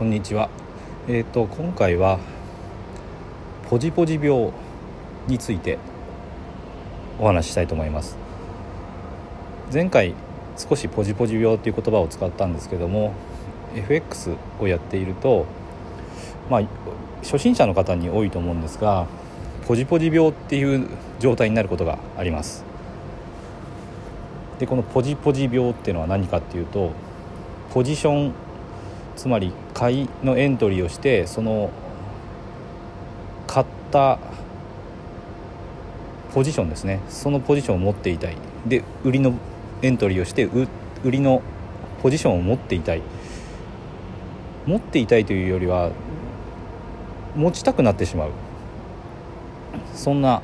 こんにちは。えっ、と今回はポジポジ病についてお話ししたいと思います。前回少しポジポジ病っていう言葉を使ったんですけども FX をやっているとまあ初心者の方に多いと思うんですがポジポジ病っていう状態になることがありますでこのポジポジ病っていうのは何かっていうとポジションつまり買いのエントリーをしてその買ったポジションですね。そのポジションを持っていたい。で売りのエントリーをして売りのポジションを持っていたい。持っていたいというよりは持ちたくなってしまう。そんな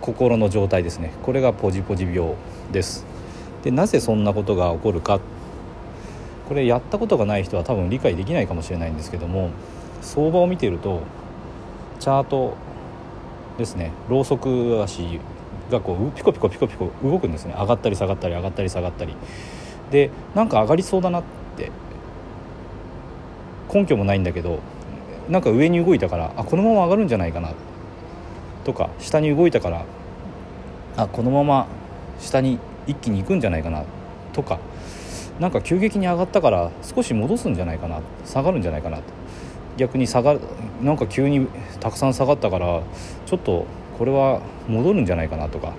心の状態ですね。これがポジポジ病です。でなぜそんなことが起こるかこれやったことがない人は多分理解できないかもしれないんですけども相場を見ているとチャートですね。ロウソク足がこうピコピコピコピコ動くんですね。上がったり下がったり上がったり下がったり。でなんか上がりそうだなって根拠もないんだけどなんか上に動いたからあこのまま上がるんじゃないかな。とか下に動いたからあこのまま下に一気に行くんじゃないかな。とかなんか急激に上がったから少し戻すんじゃないかな。下がるんじゃないかなと。逆に下がなんか急にたくさん下がったからちょっとこれは戻るんじゃないかなとか。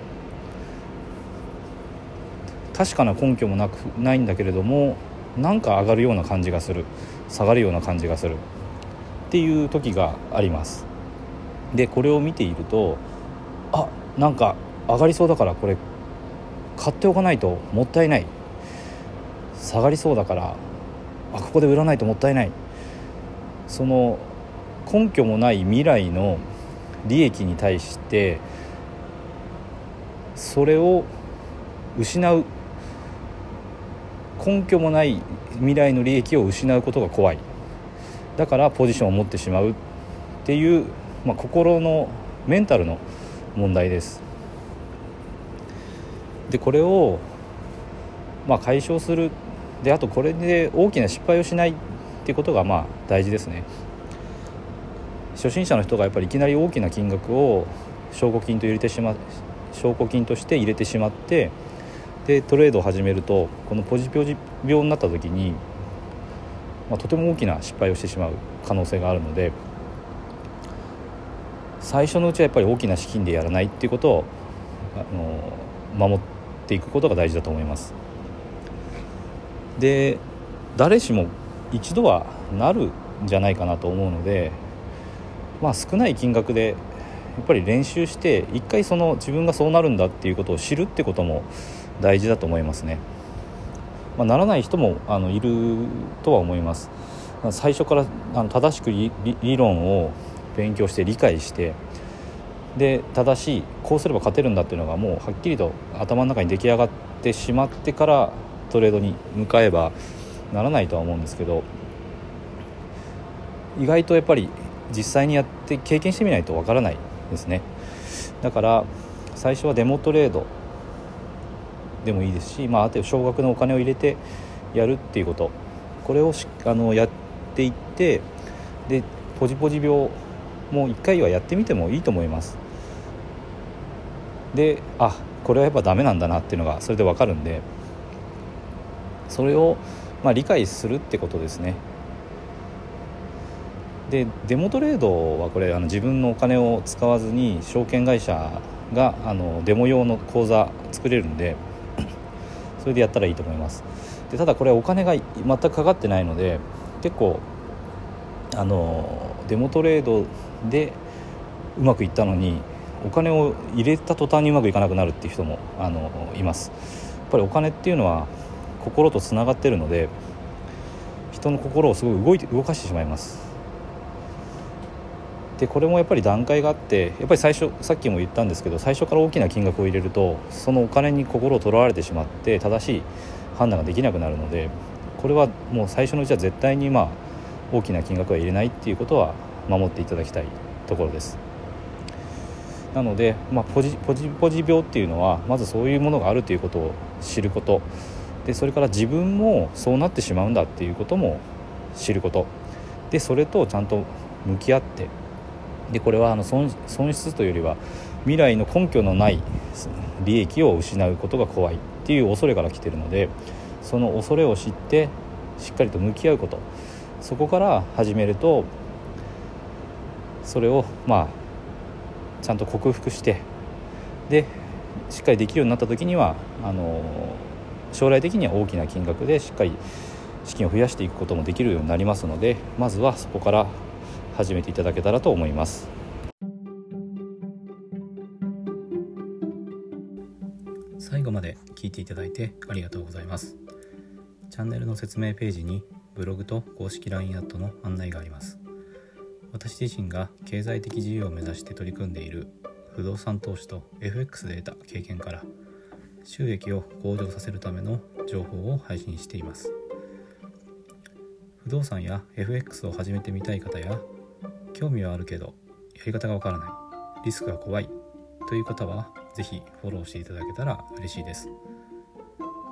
確かな根拠もなくないんだけれどもなんか上がるような感じがする。下がるような感じがする。っていう時があります。でこれを見ているとあなんか上がりそうだからこれ買っておかないともったいない。下がりそうだからあここで売らないともったいない。その根拠もない未来の利益に対してそれを失う。根拠もない未来の利益を失うことが怖い。だからポジションを持ってしまう。っていう、まあ、心のメンタルの問題です。でこれを、まあ、解消するであとこれで大きな失敗をしないってことがまあ大事ですね初心者の人がやっぱりいきなり大きな金額を証拠金と入れてしま証拠金として入れてしまってでトレードを始めるとこのポジポジ病になった時に、まあ、とても大きな失敗をしてしまう可能性があるので最初のうちはやっぱり大きな資金でやらないっていうことをあの守っていくことが大事だと思います。で誰しも一度はなるんじゃないかなと思うのでまあ少ない金額でやっぱり練習して一回その自分がそうなるんだっていうことを知るってことも大事だと思いますね。まあ、ならない人もあのいるとは思います。最初からあの正しく理論を勉強して理解してで正しいこうすれば勝てるんだっていうのがもうはっきりと頭の中に出来上がってしまってからトレードに向かえばならないとは思うんですけど意外とやっぱり実際にやって経験してみないとわからないですね。だから最初はデモトレードでもいいですし、まあ、あと少額のお金を入れてやるっていうこと。これをあのやっていってでポジポジ病もう1回はやってみてもいいと思います。であこれはやっぱダメなんだなっていうのがそれで分かるんでそれをまあ理解するってことですね。でデモトレードはこれあの自分のお金を使わずに証券会社があのデモ用の口座作れるんで それでやったらいいと思います。でただこれお金が全くかかってないので結構あのデモトレードでうまくいったのにお金を入れた途端にうまくいかなくなるっていう人もあのいます。やっぱりお金っていうのは心とつながってるので人の心をすごい動いて動かしてしまいます。でこれもやっぱり段階があってやっぱり最初さっきも言ったんですけど最初から大きな金額を入れるとそのお金に心をとらわれてしまって正しい判断ができなくなるのでこれはもう最初のうちは絶対にまあ大きな金額は入れないっていうことは守っていただきたいところです。なので、まあ、ポジポジポジ病っていうのはまずそういうものがあるということを知ること。でそれから自分もそうなってしまうんだっていうことも知ること。でそれとちゃんと向き合って。でこれはあの損失というよりは未来の根拠のない利益を失うことが怖いっていう恐れから来てるのでその恐れを知ってしっかりと向き合うこと。そこから始めるとそれをまあちゃんと克服してでしっかりできるようになった時にはあの将来的には大きな金額でしっかり資金を増やしていくこともできるようになりますのでまずはそこから始めていただけたらと思います。最後まで聞いていただいてありがとうございます。チャンネルの説明ページにブログと公式 LINE アットの案内があります。私自身が経済的自由を目指して取り組んでいる不動産投資と FX で得た経験から収益を向上させるための情報を配信しています。不動産や FX を始めてみたい方や興味はあるけどやり方がわからないリスクが怖いという方は是非フォローしていただけたら嬉しいです。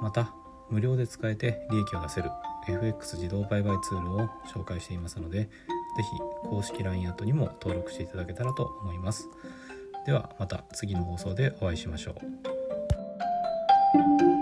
また無料で使えて利益を出せる FX 自動売買ツールを紹介していますので是非公式 LINE アットにも登録していただけたらと思います。ではまた次の放送でお会いしましょう。Thank you.